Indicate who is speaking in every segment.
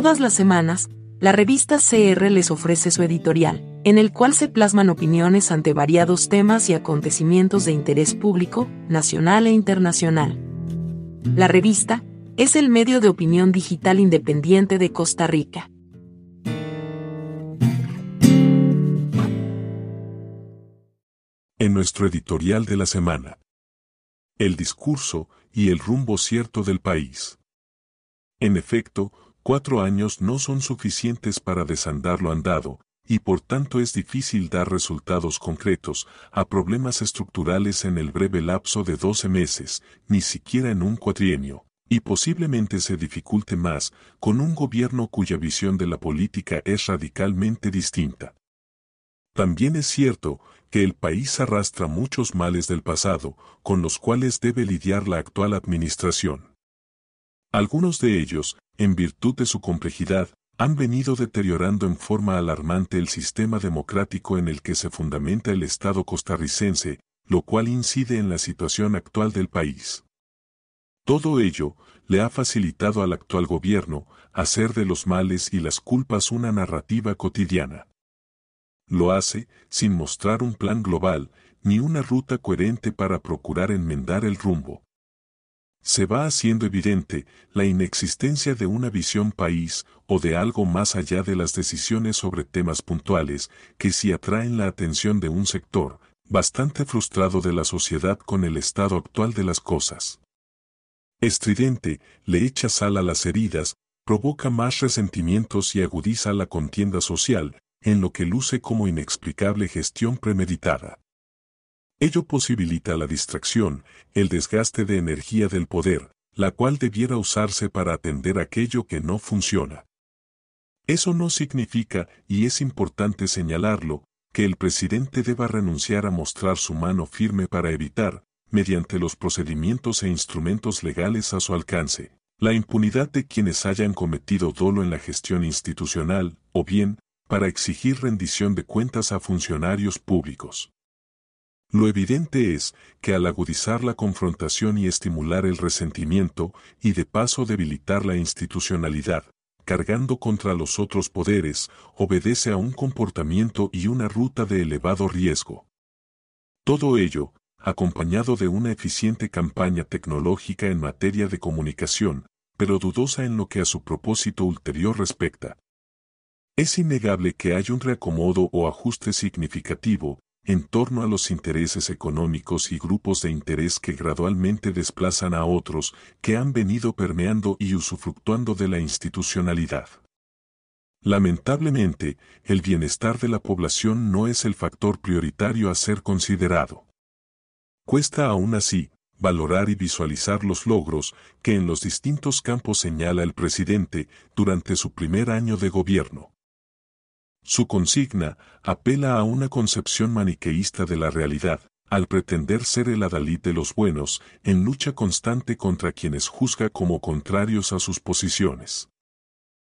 Speaker 1: Todas las semanas, la revista CR les ofrece su editorial, en el cual se plasman opiniones ante variados temas y acontecimientos de interés público, nacional e internacional. La revista es el medio de opinión digital independiente de Costa Rica.
Speaker 2: En nuestro editorial de la semana, el discurso y el rumbo cierto del país. En efecto, cuatro años no son suficientes para desandar lo andado, y por tanto es difícil dar resultados concretos a problemas estructurales en el breve lapso de 12 meses, ni siquiera en un cuatrienio, y posiblemente se dificulte más con un gobierno cuya visión de la política es radicalmente distinta. También es cierto que el país arrastra muchos males del pasado, con los cuales debe lidiar la actual administración. Algunos de ellos, en virtud de su complejidad, han venido deteriorando en forma alarmante el sistema democrático en el que se fundamenta el Estado costarricense, lo cual incide en la situación actual del país. Todo ello le ha facilitado al actual gobierno hacer de los males y las culpas una narrativa cotidiana. Lo hace sin mostrar un plan global ni una ruta coherente para procurar enmendar el rumbo se va haciendo evidente la inexistencia de una visión país o de algo más allá de las decisiones sobre temas puntuales que sí atraen la atención de un sector bastante frustrado de la sociedad con el estado actual de las cosas. Estridente, le echa sal a las heridas, provoca más resentimientos y agudiza la contienda social, en lo que luce como inexplicable gestión premeditada. Ello posibilita la distracción, el desgaste de energía del poder, la cual debiera usarse para atender aquello que no funciona. Eso no significa, y es importante señalarlo, que el presidente deba renunciar a mostrar su mano firme para evitar, mediante los procedimientos e instrumentos legales a su alcance, la impunidad de quienes hayan cometido dolo en la gestión institucional, o bien, para exigir rendición de cuentas a funcionarios públicos. Lo evidente es que al agudizar la confrontación y estimular el resentimiento, y de paso debilitar la institucionalidad, cargando contra los otros poderes, obedece a un comportamiento y una ruta de elevado riesgo. Todo ello, acompañado de una eficiente campaña tecnológica en materia de comunicación, pero dudosa en lo que a su propósito ulterior respecta. Es innegable que hay un reacomodo o ajuste significativo, en torno a los intereses económicos y grupos de interés que gradualmente desplazan a otros que han venido permeando y usufructuando de la institucionalidad. Lamentablemente, el bienestar de la población no es el factor prioritario a ser considerado. Cuesta aún así, valorar y visualizar los logros que en los distintos campos señala el presidente durante su primer año de gobierno. Su consigna apela a una concepción maniqueísta de la realidad, al pretender ser el adalid de los buenos, en lucha constante contra quienes juzga como contrarios a sus posiciones.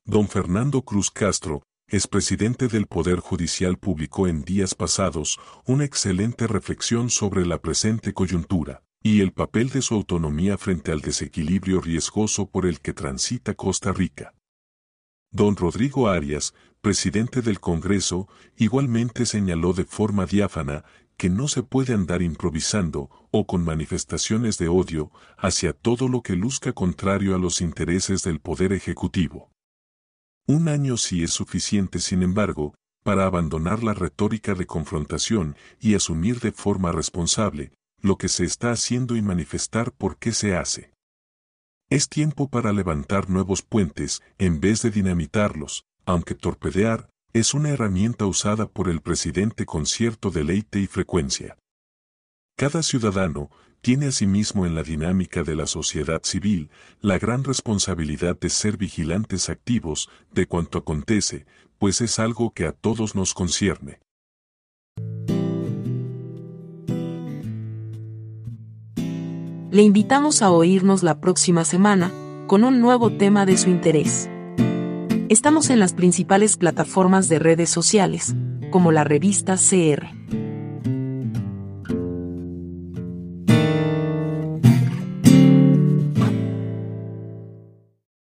Speaker 2: Don Fernando Cruz Castro, expresidente del Poder Judicial, publicó en días pasados una excelente reflexión sobre la presente coyuntura y el papel de su autonomía frente al desequilibrio riesgoso por el que transita Costa Rica. Don Rodrigo Arias, presidente del Congreso, igualmente señaló de forma diáfana que no se puede andar improvisando o con manifestaciones de odio hacia todo lo que luzca contrario a los intereses del Poder Ejecutivo. Un año sí es suficiente, sin embargo, para abandonar la retórica de confrontación y asumir de forma responsable lo que se está haciendo y manifestar por qué se hace. Es tiempo para levantar nuevos puentes en vez de dinamitarlos, aunque torpedear es una herramienta usada por el presidente con cierto deleite y frecuencia. Cada ciudadano tiene asimismo en la dinámica de la sociedad civil la gran responsabilidad de ser vigilantes activos de cuanto acontece, pues es algo que a todos nos concierne.
Speaker 1: Le invitamos a oírnos la próxima semana, con un nuevo tema de su interés. Estamos en las principales plataformas de redes sociales, como la revista CR.